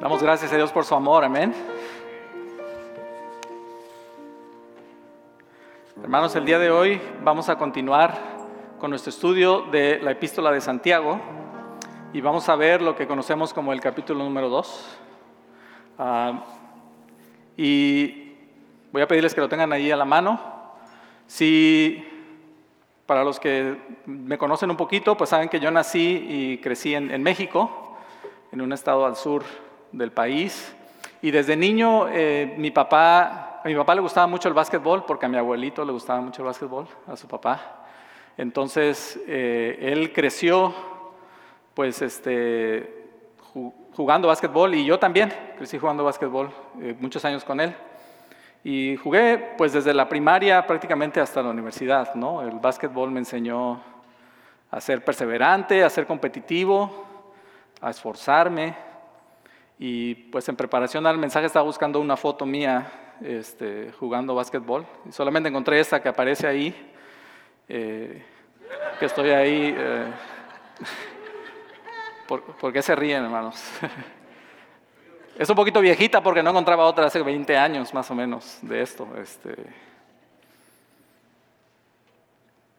Damos gracias a Dios por su amor, amén. Hermanos, el día de hoy vamos a continuar con nuestro estudio de la epístola de Santiago y vamos a ver lo que conocemos como el capítulo número 2. Ah, y voy a pedirles que lo tengan ahí a la mano. Si para los que me conocen un poquito, pues saben que yo nací y crecí en, México, en un estado al sur del país. Y desde niño eh, mi papá, a mi papá le gustaba mucho el básquetbol, porque a mi abuelito le gustaba mucho el básquetbol, a su papá. Entonces eh, él creció pues este, jugando básquetbol y yo también crecí jugando básquetbol eh, muchos años con él. Y jugué pues desde la primaria prácticamente hasta la universidad, ¿no? El básquetbol me enseñó a ser perseverante, a ser competitivo, a esforzarme. Y pues en preparación al mensaje estaba buscando una foto mía este, jugando básquetbol. Y solamente encontré esta que aparece ahí, eh, que estoy ahí. Eh, ¿por, qué se ríen, hermanos? Es un poquito viejita porque no encontraba otra hace 20 años más o menos de esto. Este.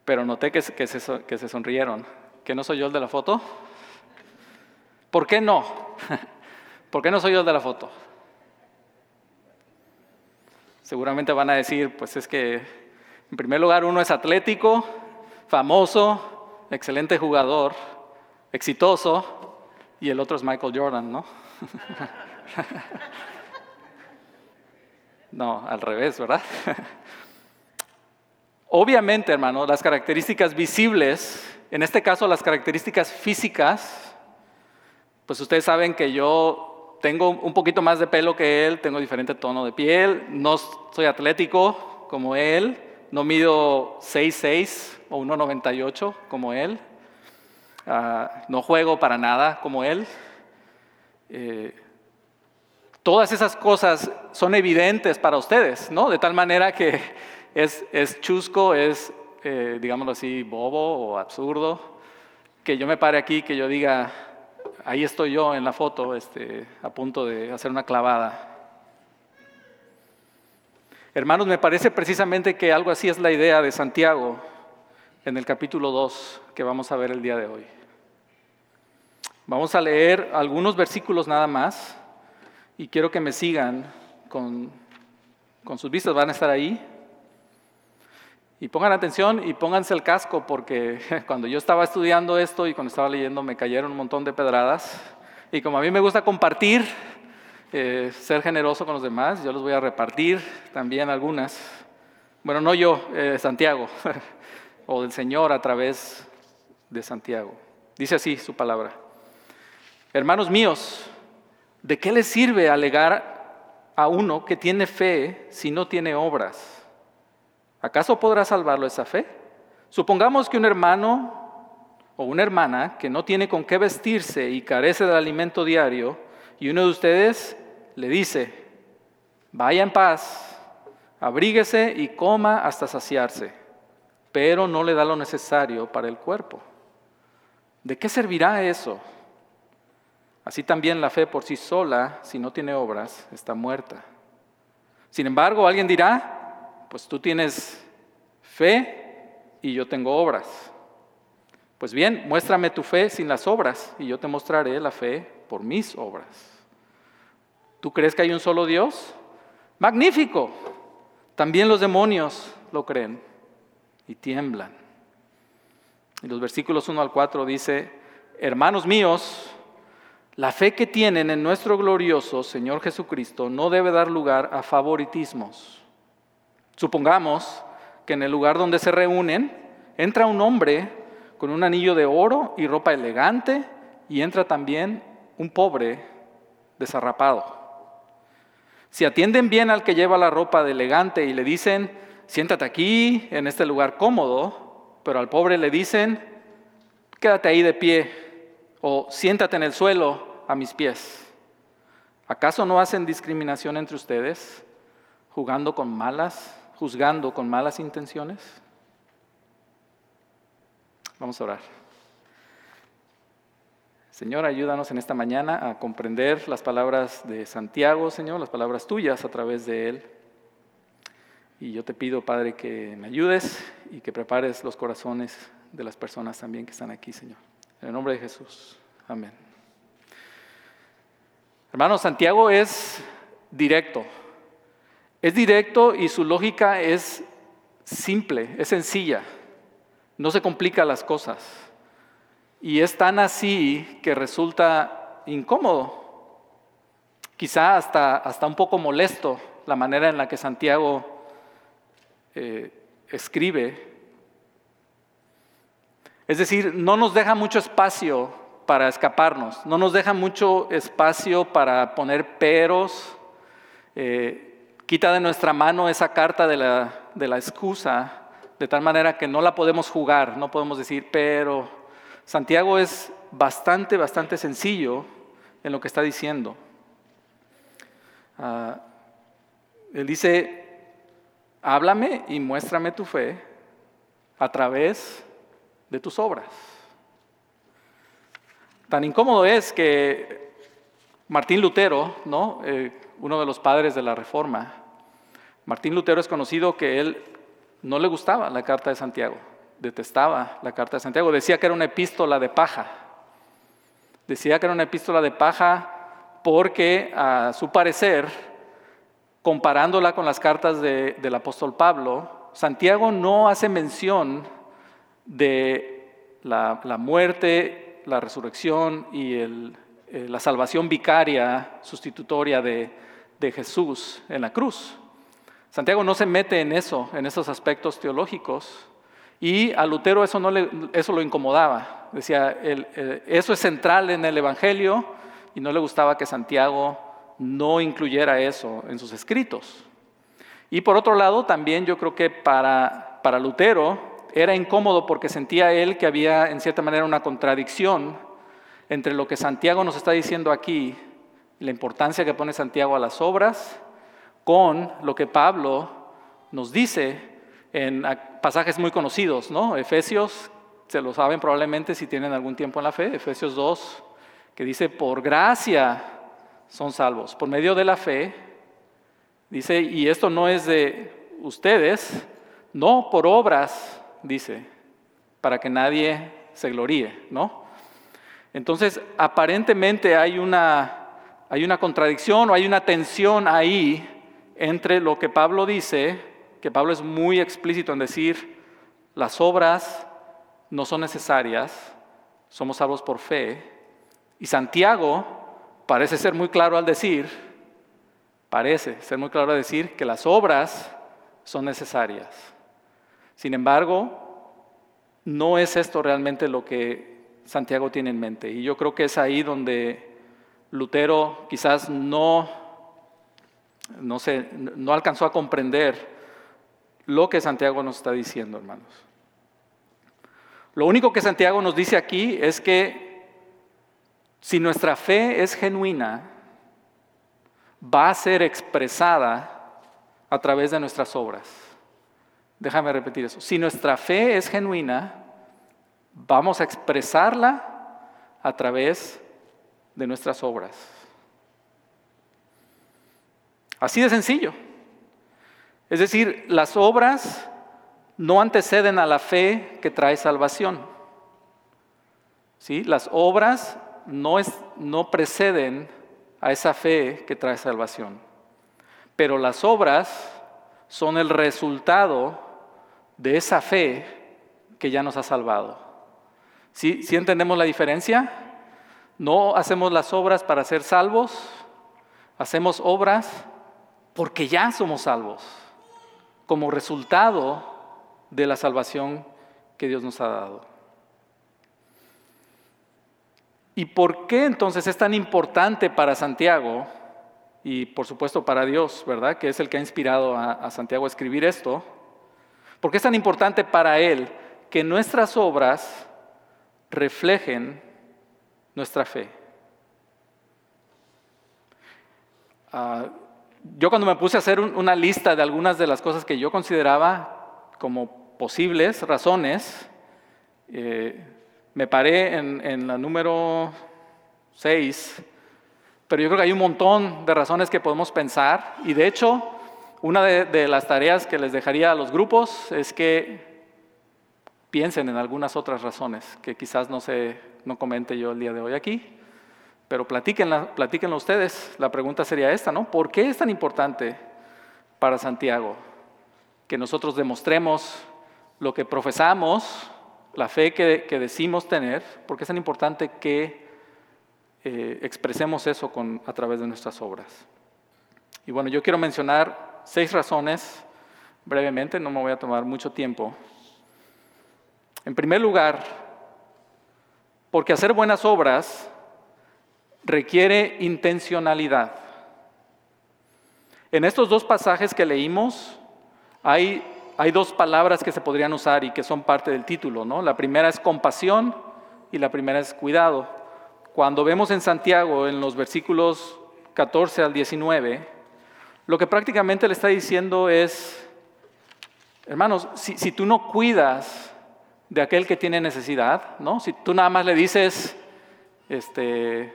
Pero noté que, que, se, que se sonrieron. ¿Que no soy yo el de la foto? ¿Por qué no? ¿Por qué no soy yo el de la foto? Seguramente van a decir, pues es que en primer lugar uno es atlético, famoso, excelente jugador, exitoso, y el otro es Michael Jordan, ¿no? No, al revés, ¿verdad? Obviamente, hermano, las características visibles, en este caso las características físicas, pues ustedes saben que yo tengo un poquito más de pelo que él, tengo diferente tono de piel, no soy atlético como él, no mido 6'6 o 1'98 como él, ah, no juego para nada como él. Eh, todas esas cosas son evidentes para ustedes, ¿no? De tal manera que es, es chusco, es, eh, digámoslo así, bobo o absurdo, que yo me pare aquí, que yo diga, ahí estoy yo en la foto, este, a punto de hacer una clavada. Hermanos, me parece precisamente que algo así es la idea de Santiago en el capítulo 2 que vamos a ver el día de hoy. Vamos a leer algunos versículos nada más y quiero que me sigan con, sus vistas, van a estar ahí. Y pongan atención y pónganse el casco porque cuando yo estaba estudiando esto y cuando estaba leyendo me cayeron un montón de pedradas. Y como a mí me gusta compartir, eh, ser generoso con los demás, yo les voy a repartir también algunas. Bueno, no yo, eh, Santiago, o del Señor a través de Santiago. Dice así su palabra. Hermanos míos, ¿De qué le sirve alegar a uno que tiene fe si no tiene obras? ¿Acaso podrá salvarlo esa fe? Supongamos que un hermano o una hermana que no tiene con qué vestirse y carece del alimento diario, y uno de ustedes le dice, vaya en paz, abríguese y coma hasta saciarse, pero no le da lo necesario para el cuerpo. ¿De qué servirá eso? Así también la fe por sí sola, si no tiene obras, está muerta. Sin embargo, alguien dirá, pues tú tienes fe y yo tengo obras. Pues bien, muéstrame tu fe sin las obras y yo te mostraré la fe por mis obras. ¿Tú crees que hay un solo Dios? Magnífico. También los demonios lo creen y tiemblan. Y los versículos 1 al 4 dice, hermanos míos, la fe que tienen en nuestro glorioso Señor Jesucristo no debe dar lugar a favoritismos. Supongamos que en el lugar donde se reúnen entra un hombre con un anillo de oro y ropa elegante y entra también un pobre desarrapado. Si atienden bien al que lleva la ropa elegante y le dicen, siéntate aquí, en este lugar cómodo, pero al pobre le dicen, quédate ahí de pie o siéntate en el suelo a mis pies. ¿Acaso no hacen discriminación entre ustedes, jugando con malas, juzgando con malas intenciones? Vamos a orar. Señor, ayúdanos en esta mañana a comprender las palabras de Santiago, Señor, las palabras tuyas a través de él. Y yo te pido, Padre, que me ayudes y que prepares los corazones de las personas también que están aquí, Señor. En el nombre de Jesús. Amén. Hermano, Santiago es directo. Es directo y su lógica es simple, es sencilla. No se complica las cosas. Y es tan así que resulta incómodo. Quizá hasta, hasta un poco molesto la manera en la que Santiago eh, escribe. Es decir, no nos deja mucho espacio para escaparnos, no nos deja mucho espacio para poner peros, eh, quita de nuestra mano esa carta de la, de la excusa, de tal manera que no la podemos jugar, no podemos decir, pero Santiago es bastante, bastante sencillo en lo que está diciendo. Ah, él dice, háblame y muéstrame tu fe a través de tus obras. Tan incómodo es que Martín Lutero, ¿no? Eh, uno de los padres de la Reforma, Martín Lutero es conocido que él no le gustaba la carta de Santiago, detestaba la carta de Santiago, decía que era una epístola de paja, decía que era una epístola de paja porque a su parecer, comparándola con las cartas del apóstol Pablo, Santiago no hace mención de la, muerte la resurrección y eh, la salvación vicaria, sustitutoria de, Jesús en la cruz. Santiago no se mete en eso, en esos aspectos teológicos, y a Lutero eso, no eso lo incomodaba. Decía, eso es central en el Evangelio y no le gustaba que Santiago no incluyera eso en sus escritos. Y por otro lado, también yo creo que para, para Lutero era incómodo porque sentía él que había en cierta manera una contradicción entre lo que Santiago nos está diciendo aquí, la importancia que pone Santiago a las obras, con lo que Pablo nos dice en pasajes muy conocidos, ¿no? Efesios, se lo saben probablemente si tienen algún tiempo en la fe, Efesios 2, que dice, por gracia son salvos, por medio de la fe, dice, y esto no es de ustedes, no por obras, dice, para que nadie se gloríe, ¿no? Entonces, aparentemente hay una, hay una contradicción o hay una tensión ahí entre lo que Pablo dice, que Pablo es muy explícito en decir, las obras no son necesarias, somos salvos por fe, y Santiago parece ser muy claro al decir, parece ser muy claro al decir que las obras son necesarias. Sin embargo, no es esto realmente lo que Santiago tiene en mente. Y yo creo que es ahí donde Lutero quizás no, no, no alcanzó a comprender lo que Santiago nos está diciendo, hermanos. Lo único que Santiago nos dice aquí es que si nuestra fe es genuina, va a ser expresada a través de nuestras obras. Déjame repetir eso. Si nuestra fe es genuina, vamos a expresarla a través de nuestras obras. Así de sencillo. Es decir, las obras no anteceden a la fe que trae salvación. ¿Sí? Las obras no, es, no preceden a esa fe que trae salvación. Pero las obras son el resultado de esa fe que ya nos ha salvado. ¿Sí, entendemos la diferencia? No hacemos las obras para ser salvos, hacemos obras porque ya somos salvos, como resultado de la salvación que Dios nos ha dado. ¿Y por qué entonces es tan importante para Santiago y por supuesto para Dios, verdad? Que es el que ha inspirado a, Santiago a escribir esto. ¿Por qué es tan importante para Él que nuestras obras reflejen nuestra fe? Ah, yo cuando me puse a hacer una lista de algunas de las cosas que yo consideraba como posibles razones, eh, me paré en, la número seis, pero yo creo que hay un montón de razones que podemos pensar y de hecho una de, las tareas que les dejaría a los grupos es que piensen en algunas otras razones que quizás no, se, no comente yo el día de hoy aquí, pero platíquenla, platíquenlo ustedes. La pregunta sería esta, ¿no? ¿Por qué es tan importante para Santiago que nosotros demostremos lo que profesamos, la fe que, decimos tener? ¿Por qué es tan importante que eh, expresemos eso a través de nuestras obras? Y bueno, yo quiero mencionar seis razones, brevemente, no me voy a tomar mucho tiempo. En primer lugar, porque hacer buenas obras requiere intencionalidad. En estos dos pasajes que leímos hay, hay dos palabras que se podrían usar y que son parte del título. ¿no? La primera es compasión y la primera es cuidado. Cuando vemos en Santiago, en los versículos 14 al 19, lo que prácticamente le está diciendo es, hermanos, si, tú no cuidas de aquel que tiene necesidad, ¿no? Si tú nada más le dices, este,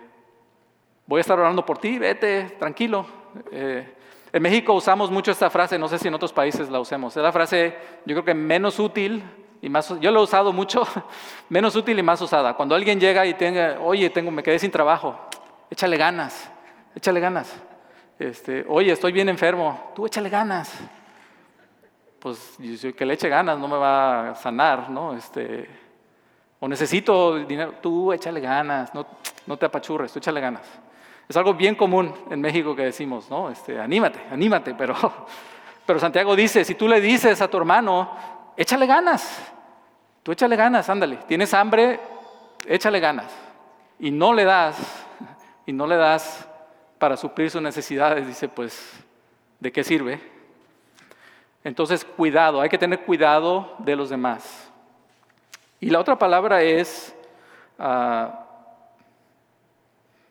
voy a estar orando por ti, vete, tranquilo. Eh, en México usamos mucho esta frase, no sé si en otros países la usemos. Es la frase, yo creo que menos útil y más, yo lo he usado mucho, menos útil y más usada. Cuando alguien llega y tenga, oye, tengo, me quedé sin trabajo, échale ganas, échale ganas. Este, oye, estoy bien enfermo, tú échale ganas. Pues que le eche ganas no me va a sanar, ¿no? Este, o necesito dinero, tú échale ganas, no, no te apachurres, tú échale ganas. Es algo bien común en México que decimos, ¿no? Este, anímate, anímate, pero, pero Santiago dice, si tú le dices a tu hermano, échale ganas, tú échale ganas, ándale, tienes hambre, échale ganas. Y no le das, y no le das para suplir sus necesidades, dice, pues, ¿de qué sirve? Entonces, cuidado, hay que tener cuidado de los demás. Y la otra palabra es, ah,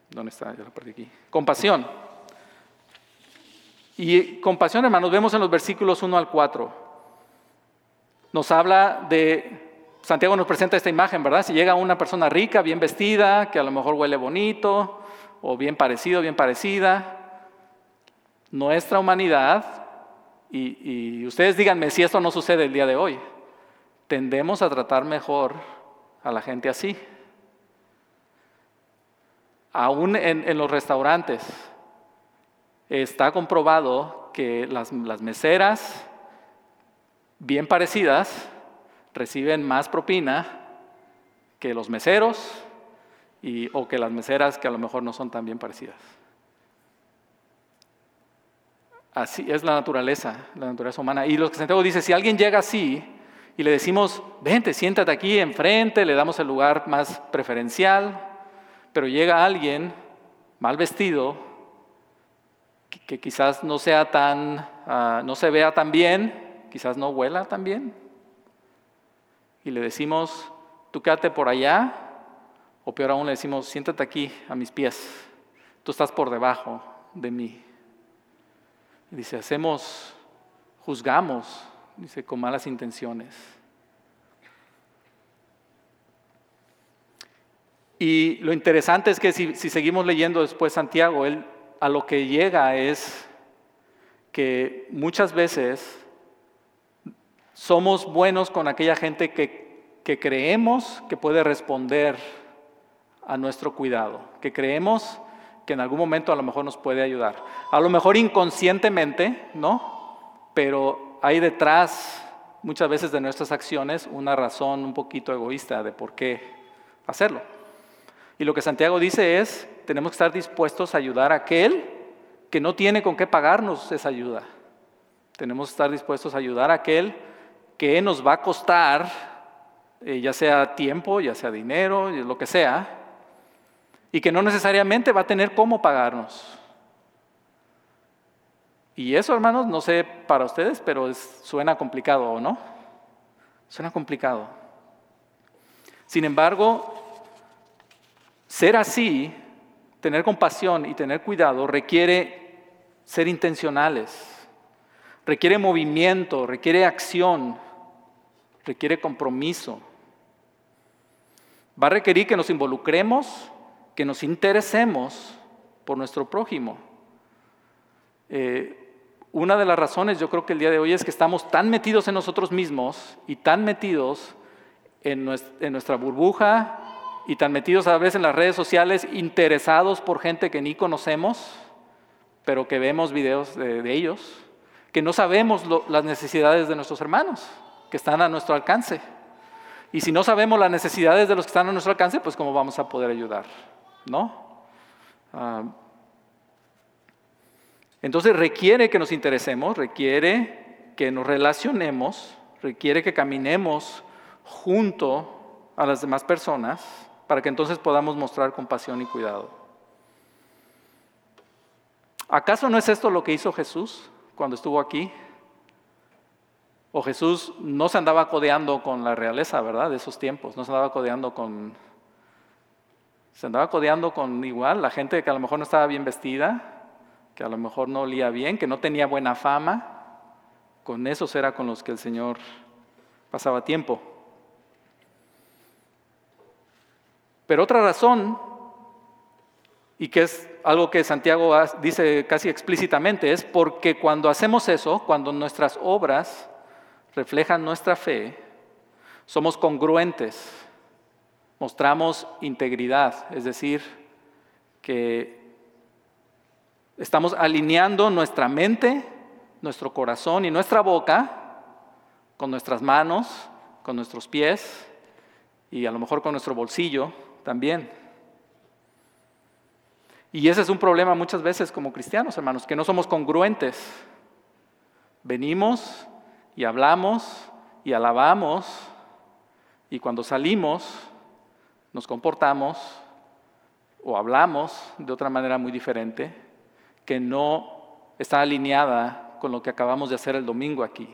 ¿dónde está? Ya la perdí aquí. Compasión. Y compasión, hermanos, vemos en los versículos 1 al 4. Nos habla de, Santiago nos presenta esta imagen, ¿verdad? Si llega una persona rica, bien vestida, que a lo mejor huele bonito, o bien parecido, bien parecida. Nuestra humanidad, y, ustedes díganme si esto no sucede el día de hoy, tendemos a tratar mejor a la gente así. Aún en, los restaurantes está comprobado que las, meseras bien parecidas reciben más propina que los meseros o que las meseras que a lo mejor no son tan bien parecidas. Así es la naturaleza, la naturaleza humana. Y lo que Santiago dice, si alguien llega así y le decimos, vente, siéntate aquí enfrente, le damos el lugar más preferencial, pero llega alguien mal vestido, que, quizás no sea tan, ah, no se vea tan bien, quizás no huela tan bien, y le decimos, tú quédate por allá o peor aún le decimos, siéntate aquí a mis pies, tú estás por debajo de mí. Dice, hacemos, juzgamos, dice, con malas intenciones. Y lo interesante es que si, si, seguimos leyendo después Santiago, él a lo que llega es que muchas veces somos buenos con aquella gente que, que creemos que puede responder a nuestro cuidado, que creemos en algún momento a lo mejor nos puede ayudar. A lo mejor inconscientemente, ¿no? Pero hay detrás muchas veces de nuestras acciones una razón un poquito egoísta de por qué hacerlo. Y lo que Santiago dice es, tenemos que estar dispuestos a ayudar a aquel que no tiene con qué pagarnos esa ayuda. Tenemos que estar dispuestos a ayudar a aquel que nos va a costar, eh, ya sea tiempo, ya sea dinero, lo que sea, y que no necesariamente va a tener cómo pagarnos. Y eso, hermanos, no sé para ustedes, pero suena complicado, ¿o no? Suena complicado. Sin embargo, ser así, tener compasión y tener cuidado requiere ser intencionales, requiere movimiento, requiere acción, requiere compromiso. Va a requerir que nos involucremos que nos interesemos por nuestro prójimo. Eh, una de las razones yo creo que el día de hoy es que estamos tan metidos en nosotros mismos y tan metidos en nuestra burbuja y tan metidos a veces en las redes sociales, interesados por gente que ni conocemos, pero que vemos videos de, ellos, que no sabemos las necesidades de nuestros hermanos, que están a nuestro alcance. Y si no sabemos las necesidades de los que están a nuestro alcance, pues cómo vamos a poder ayudar, ¿no? Ah, entonces requiere que nos interesemos, requiere que nos relacionemos, requiere que caminemos junto a las demás personas para que entonces podamos mostrar compasión y cuidado. ¿Acaso no es esto lo que hizo Jesús cuando estuvo aquí? O Jesús no se andaba codeando con la realeza, ¿verdad? De esos tiempos, no se andaba codeando con... Se andaba codeando con igual la gente que a lo mejor no estaba bien vestida, que a lo mejor no olía bien, que no tenía buena fama. Con esos era con los que el Señor pasaba tiempo. Pero otra razón, y que es algo que Santiago dice casi explícitamente, es porque cuando hacemos eso, cuando nuestras obras reflejan nuestra fe, somos congruentes, mostramos integridad, es decir, que estamos alineando nuestra mente, nuestro corazón y nuestra boca con nuestras manos, con nuestros pies y a lo mejor con nuestro bolsillo también. Y ese es un problema muchas veces como cristianos, hermanos, que no somos congruentes. Venimos y hablamos y alabamos y cuando salimos nos comportamos o hablamos de otra manera muy diferente que no está alineada con lo que acabamos de hacer el domingo aquí.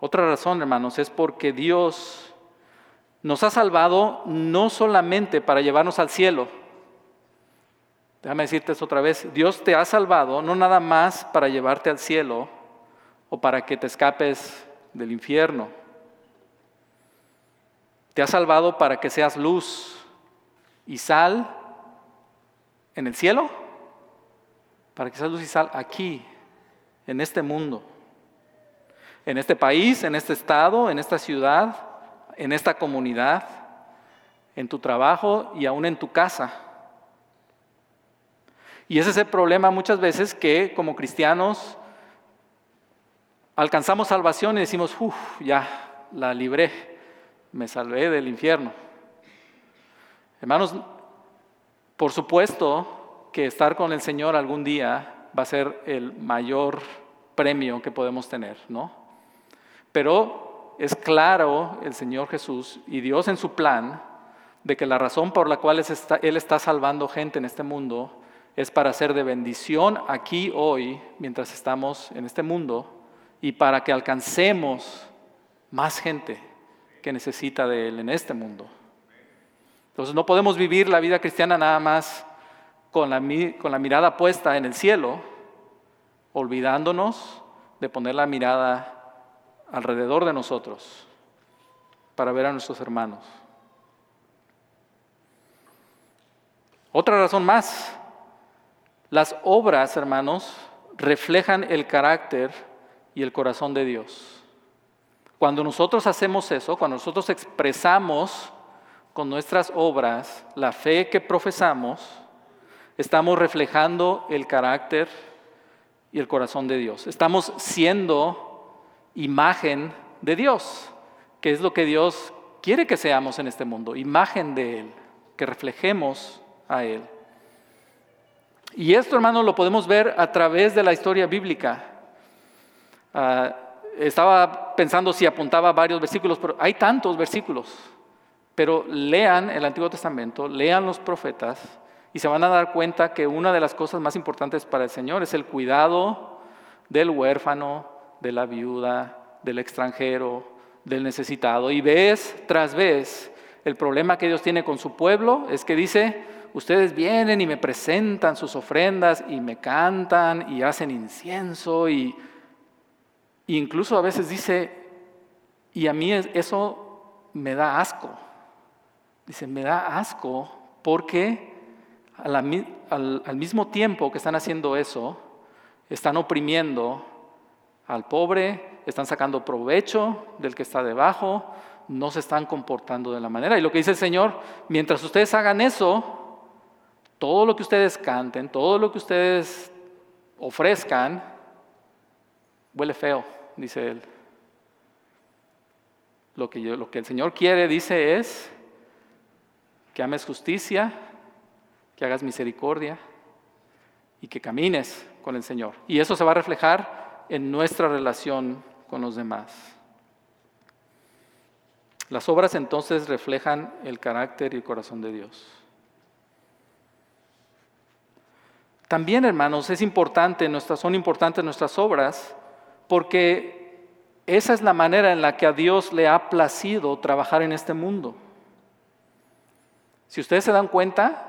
Otra razón, hermanos, es porque Dios nos ha salvado no solamente para llevarnos al cielo. Déjame decirte esto otra vez. Dios te ha salvado no nada más para llevarte al cielo o para que te escapes del infierno. Te ha salvado para que seas luz y sal en el cielo, para que seas luz y sal aquí, en este mundo en este país, en este estado, en esta ciudad, en esta comunidad, en tu trabajo y aún en tu casa. Y ese es el problema muchas veces que como cristianos alcanzamos salvación y decimos, uff, ya la libré, me salvé del infierno. Hermanos, por supuesto que estar con el Señor algún día va a ser el mayor premio que podemos tener, ¿no? Pero es claro el Señor Jesús y Dios en su plan de que la razón por la cual Él está salvando gente en este mundo es para ser de bendición aquí hoy, mientras estamos en este mundo, y para que alcancemos más gente que necesita de Él en este mundo. Entonces no podemos vivir la vida cristiana nada más con la, mirada puesta en el cielo, olvidándonos de poner la mirada alrededor de nosotros para ver a nuestros hermanos. Otra razón más, las obras, hermanos, reflejan el carácter y el corazón de Dios. Cuando nosotros hacemos eso, cuando nosotros expresamos con nuestras obras la fe que profesamos, estamos reflejando el carácter y el corazón de Dios. Estamos siendo imagen de Dios, que es lo que Dios quiere que seamos en este mundo, imagen de Él, que reflejemos a Él. Y esto, hermanos, lo podemos ver a través de la historia bíblica. Ah, estaba pensando si apuntaba varios versículos, pero hay tantos versículos. Pero lean el Antiguo Testamento, lean los profetas y se van a dar cuenta que una de las cosas más importantes para el Señor es el cuidado del huérfano, de la viuda, del extranjero, del necesitado. Y vez tras vez, el problema que Dios tiene con su pueblo es que dice, ustedes vienen y me presentan sus ofrendas y me cantan y hacen incienso y incluso a veces dice, Y a mí eso me da asco. Dice, me da asco porque al, mismo tiempo que están haciendo eso, están oprimiendo al pobre, están sacando provecho del que está debajo, no se están comportando de la manera. Y lo que dice el Señor, mientras ustedes hagan eso, todo lo que ustedes canten, todo lo que ustedes ofrezcan, huele feo, dice Él. Lo que, lo que el Señor quiere, dice, es que ames justicia, que hagas misericordia y que camines con el Señor. Y eso se va a reflejar en nuestra relación con los demás. Las obras entonces reflejan el carácter y el corazón de Dios. También, hermanos, es importante, nuestras, son importantes nuestras obras porque esa es la manera en la que a Dios le ha placido trabajar en este mundo. Si ustedes se dan cuenta,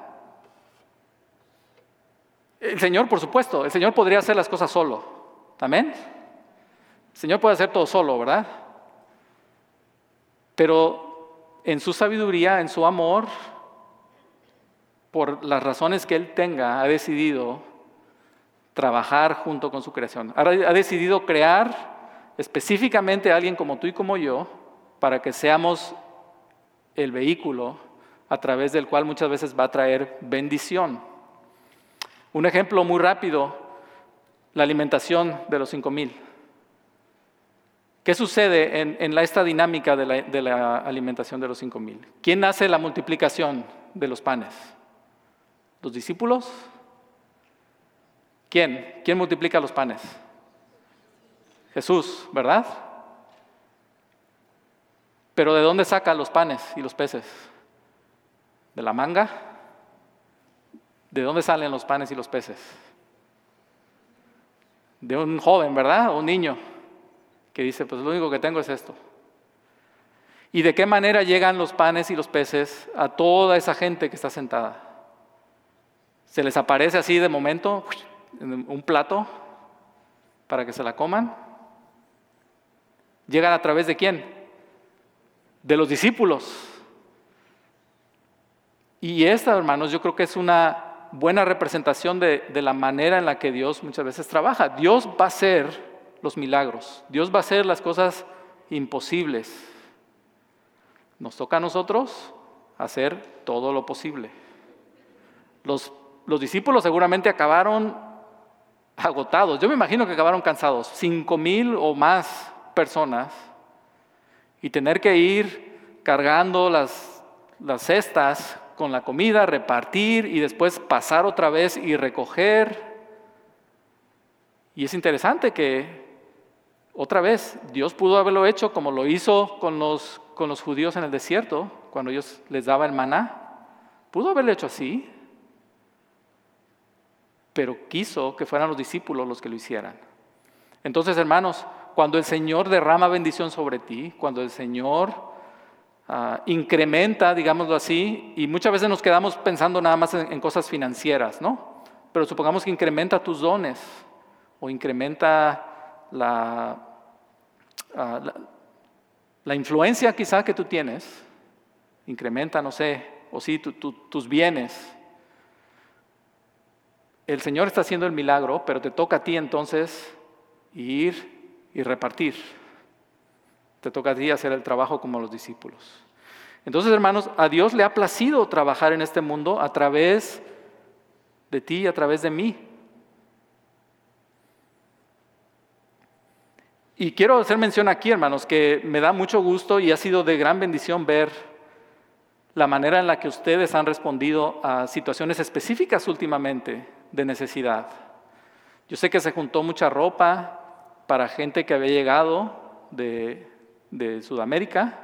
el Señor, por supuesto, el Señor podría hacer las cosas solo. ¿Amén? El Señor puede hacer todo solo, ¿verdad? Pero en su sabiduría, en su amor, por las razones que Él tenga, ha decidido trabajar junto con su creación. Ha decidido crear específicamente a alguien como tú y como yo para que seamos el vehículo a través del cual muchas veces va a traer bendición. Un ejemplo muy rápido, la alimentación de los cinco mil. ¿Qué sucede en, esta dinámica de la, de la, alimentación de los cinco mil? ¿Quién hace la multiplicación de los panes? ¿Los discípulos? ¿Quién? ¿Quién multiplica los panes? Jesús, ¿verdad? Pero ¿de dónde saca los panes y los peces? ¿De la manga? ¿De dónde salen los panes y los peces? De un joven, ¿verdad? Un niño que dice, pues lo único que tengo es esto. ¿Y de qué manera llegan los panes y los peces a toda esa gente que está sentada? ¿Se les aparece así de momento en un plato para que se la coman? ¿Llegan a través de quién? De los discípulos. Y esta, hermanos, yo creo que es una buena representación de, la manera en la que Dios muchas veces trabaja. Dios va a hacer los milagros, Dios va a hacer las cosas imposibles. Nos toca a nosotros hacer todo lo posible. Los, los discípulos seguramente acabaron agotados. Yo me imagino que acabaron cansados. Cinco mil o más personas y tener que ir cargando las, las cestas con la comida, repartir y después pasar otra vez y recoger. Y es interesante que otra vez Dios pudo haberlo hecho como lo hizo con los, con los judíos en el desierto, cuando ellos les daba el maná. Pudo haberlo hecho así, pero quiso que fueran los discípulos los que lo hicieran. Entonces, hermanos, cuando el Señor derrama bendición sobre ti, cuando el Señor Ah, incrementa, digámoslo así, y muchas veces nos quedamos pensando nada más en, cosas financieras, ¿no? Pero supongamos que incrementa tus dones o incrementa la, ah, influencia quizá que tú tienes, incrementa, no sé, o sí, tus bienes. El Señor está haciendo el milagro, pero te toca a ti entonces ir y repartir. Te toca a ti hacer el trabajo como los discípulos. Entonces, hermanos, a Dios le ha placido trabajar en este mundo a través de ti y a través de mí. Y quiero hacer mención aquí, hermanos, que me da mucho gusto y ha sido de gran bendición ver la manera en la que ustedes han respondido a situaciones específicas últimamente de necesidad. Yo sé que se juntó mucha ropa para gente que había llegado de de Sudamérica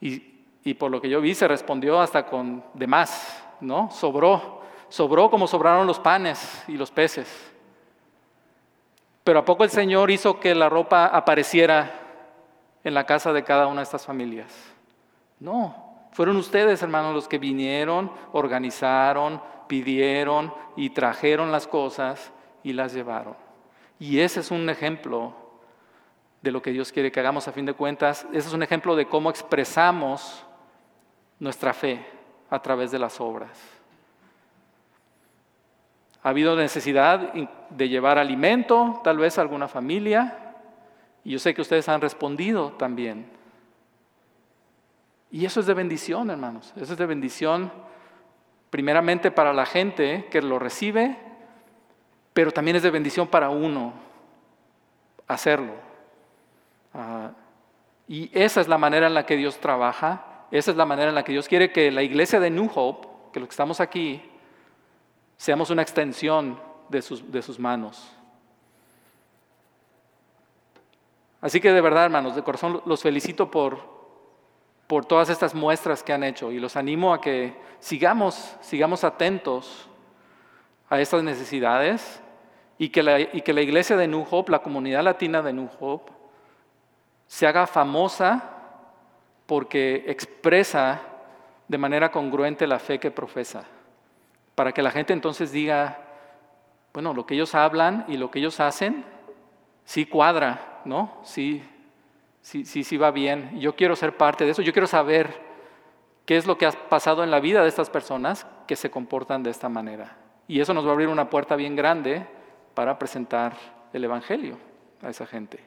y, por lo que yo vi se respondió hasta con de más, ¿no? Sobró, sobró como sobraron los panes y los peces. Pero a poco el Señor hizo que la ropa apareciera en la casa de cada una de estas familias. No, fueron ustedes, hermanos, los que vinieron, organizaron, pidieron y trajeron las cosas y las llevaron. Y ese es un ejemplo de lo que Dios quiere que hagamos a fin de cuentas. Ese es un ejemplo de cómo expresamos nuestra fe a través de las obras. Ha habido necesidad de llevar alimento, tal vez a alguna familia, y yo sé que ustedes han respondido también. Y eso es de bendición, hermanos. Eso es de bendición primeramente para la gente que lo recibe, pero también es de bendición para uno hacerlo. Ah, y esa es la manera en la que Dios trabaja, esa es la manera en la que Dios quiere que la iglesia de New Hope, que los que estamos aquí, seamos una extensión de sus, de sus manos. Así que de verdad, hermanos, de corazón los felicito por, por todas estas muestras que han hecho y los animo a que sigamos, sigamos atentos a estas necesidades y que, la, y que la iglesia de New Hope, la comunidad latina de New Hope, se haga famosa porque expresa de manera congruente la fe que profesa, para que la gente entonces diga, bueno, lo que ellos hablan y lo que ellos hacen, sí cuadra, ¿no? Sí, sí, sí va bien. Yo quiero ser parte de eso, yo quiero saber qué es lo que ha pasado en la vida de estas personas que se comportan de esta manera. Y eso nos va a abrir una puerta bien grande para presentar el Evangelio a esa gente.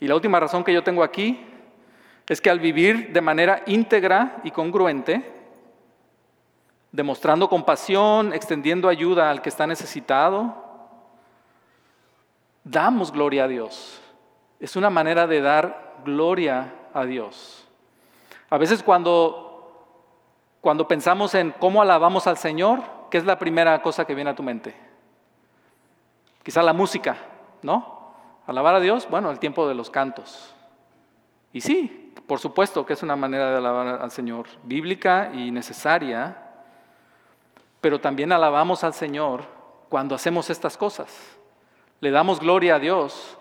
Y la última razón que yo tengo aquí es que al vivir de manera íntegra y congruente, demostrando compasión, extendiendo ayuda al que está necesitado, damos gloria a Dios. Es una manera de dar gloria a Dios. A veces cuando, cuando pensamos en cómo alabamos al Señor, ¿qué es la primera cosa que viene a tu mente? Quizá la música, ¿no? Alabar a Dios, bueno, el tiempo de los cantos. Y sí, por supuesto que es una manera de alabar al Señor, bíblica y necesaria, pero también alabamos al Señor cuando hacemos estas cosas. Le damos gloria a Dios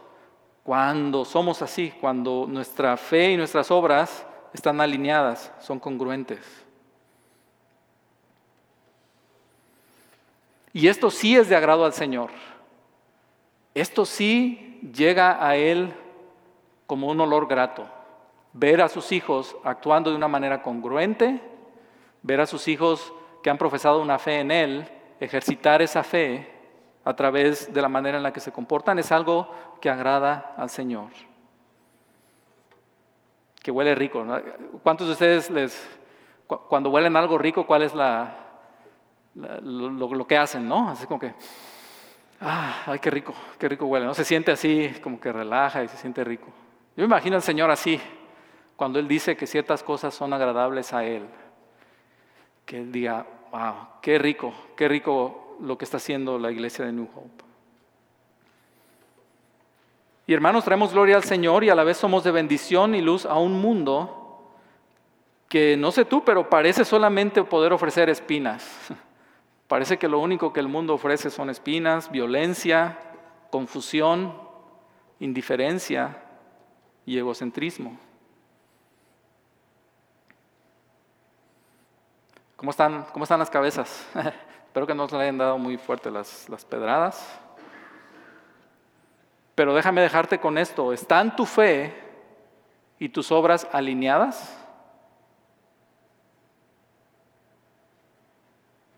cuando somos así, cuando nuestra fe y nuestras obras están alineadas, son congruentes. Y esto sí es de agrado al Señor. Esto sí llega a él como un olor grato. Ver a sus hijos actuando de una manera congruente, ver a sus hijos que han profesado una fe en él, ejercitar esa fe a través de la manera en la que se comportan, es algo que agrada al Señor. Que huele rico. ¿Cuántos de ustedes les, cuando huelen algo rico, cuál es la, lo, que hacen, no? Así como que ah, ay, qué rico, qué rico huele. No se siente así, como que relaja y se siente rico. Yo me imagino al Señor así, cuando Él dice que ciertas cosas son agradables a Él. Que Él diga, wow, qué rico, qué rico lo que está haciendo la iglesia de New Hope. Y hermanos, traemos gloria al Señor y a la vez somos de bendición y luz a un mundo que no sé tú, pero parece solamente poder ofrecer espinas. Parece que lo único que el mundo ofrece son espinas, violencia, confusión, indiferencia y egocentrismo. ¿Cómo están, cómo están las cabezas? Espero que no le hayan dado muy fuerte las, pedradas. Pero déjame dejarte con esto. ¿Están tu fe y tus obras alineadas?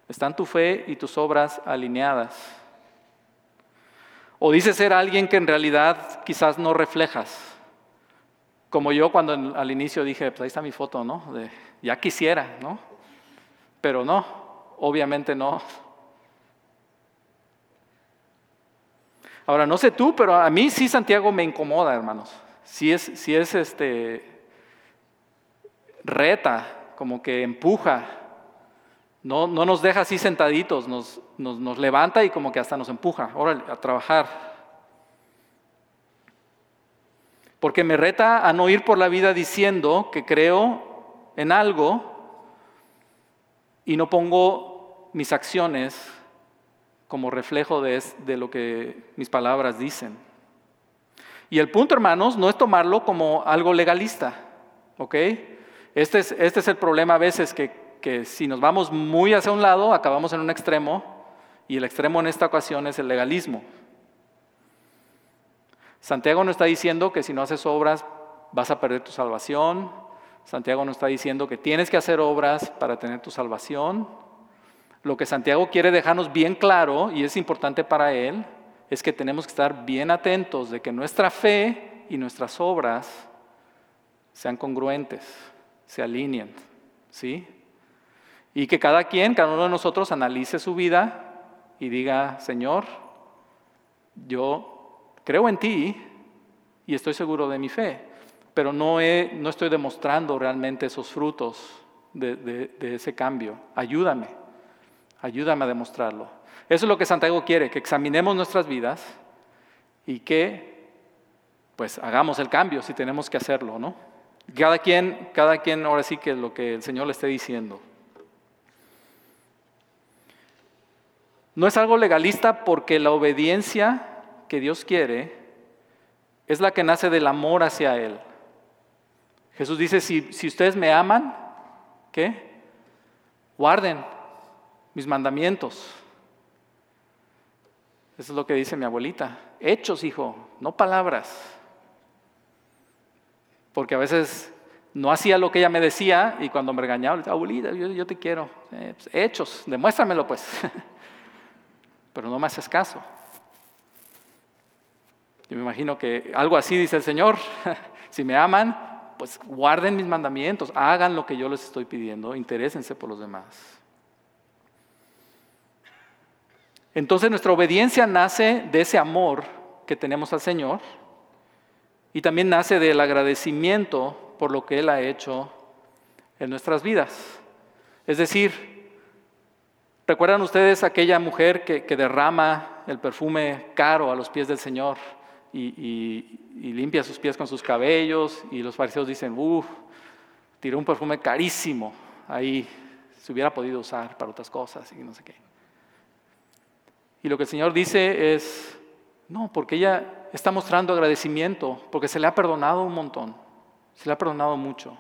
¿Están tu fe y tus obras alineadas? ¿O dices ser alguien que en realidad quizás no reflejas? Como yo cuando al inicio dije, pues ahí está mi foto, ¿no? Ya quisiera, ¿no? Pero no, obviamente no. Ahora, no sé tú, pero a mí sí Santiago me incomoda, hermanos. Si es, si es este, reta, como que empuja no, nos deja así sentaditos, nos, nos, levanta y como que hasta nos empuja, órale, a trabajar. Porque me reta a no ir por la vida diciendo que creo en algo y no pongo mis acciones como reflejo de, de lo que mis palabras dicen. Y el punto, hermanos, no es tomarlo como algo legalista, ¿ok? Este es, este es el problema a veces que que si nos vamos muy hacia un lado, acabamos en un extremo, y el extremo en esta ocasión es el legalismo. Santiago no está diciendo que si no haces obras vas a perder tu salvación. Santiago no está diciendo que tienes que hacer obras para tener tu salvación. Lo que Santiago quiere dejarnos bien claro, y es importante para él, es que tenemos que estar bien atentos de que nuestra fe y nuestras obras sean congruentes, se alineen, ¿sí? Y que cada quien, cada uno de nosotros analice su vida y diga, Señor, yo creo en ti y estoy seguro de mi fe, pero no, estoy demostrando realmente esos frutos de ese cambio. Ayúdame, ayúdame a demostrarlo. Eso es lo que Santiago quiere, que examinemos nuestras vidas y que pues hagamos el cambio si tenemos que hacerlo, ¿no? Cada quien, cada quien ahora sí que es lo que el Señor le esté diciendo. No es algo legalista porque la obediencia que Dios quiere es la que nace del amor hacia Él. Jesús dice, si, si ustedes me aman, ¿qué? Guarden mis mandamientos. Eso es lo que dice mi abuelita. Hechos, hijo, no palabras. Porque a veces no hacía lo que ella me decía y cuando me regañaba, le decía, abuelita, yo, te quiero. Eh, pues, hechos, demuéstramelo pues. pero no me haces caso. Yo me imagino que algo así dice el Señor, si me aman, pues guarden mis mandamientos, hagan lo que yo les estoy pidiendo, interésense por los demás. Entonces nuestra obediencia nace de ese amor que tenemos al Señor y también nace del agradecimiento por lo que Él ha hecho en nuestras vidas. Es decir, ¿Recuerdan ustedes aquella mujer que, derrama el perfume caro a los pies del Señor y, limpia sus pies con sus cabellos? Y los fariseos dicen, uff, tiró un perfume carísimo ahí, se hubiera podido usar para otras cosas y no sé qué. Y lo que el Señor dice es, no, porque ella está mostrando agradecimiento, porque se le ha perdonado un montón, se le ha perdonado mucho.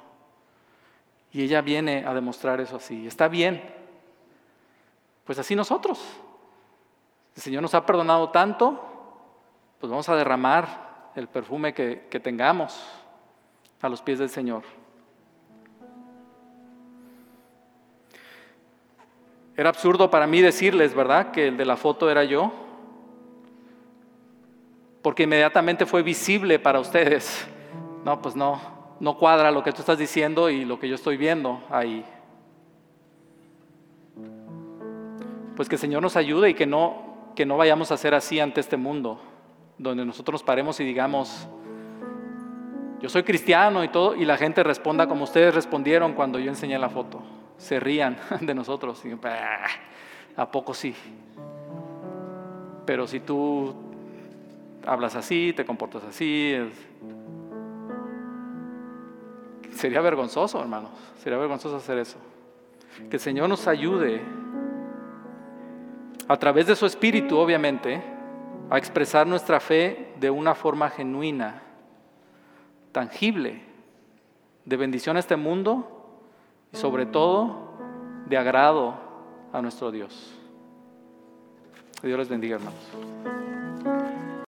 Y ella viene a demostrar eso así. Está bien, pues así nosotros. El Señor nos ha perdonado tanto, pues vamos a derramar el perfume que, tengamos a los pies del Señor. Era absurdo para mí decirles, ¿verdad?, que el de la foto era yo, porque inmediatamente fue visible para ustedes. No, pues no, no cuadra lo que tú estás diciendo y lo que yo estoy viendo ahí. pues que el Señor nos ayude y que no, que no vayamos a ser así ante este mundo, donde nosotros nos paremos y digamos, yo soy cristiano y todo, y la gente responda como ustedes respondieron cuando yo enseñé la foto. Se rían de nosotros. Y, ¿A poco sí? Pero si tú hablas así, te comportas así, sería vergonzoso, hermanos. Sería vergonzoso hacer eso. Que el Señor nos ayude a través de su espíritu, obviamente, a expresar nuestra fe de una forma genuina, tangible, de bendición a este mundo y sobre todo de agrado a nuestro Dios. Que Dios les bendiga, hermanos.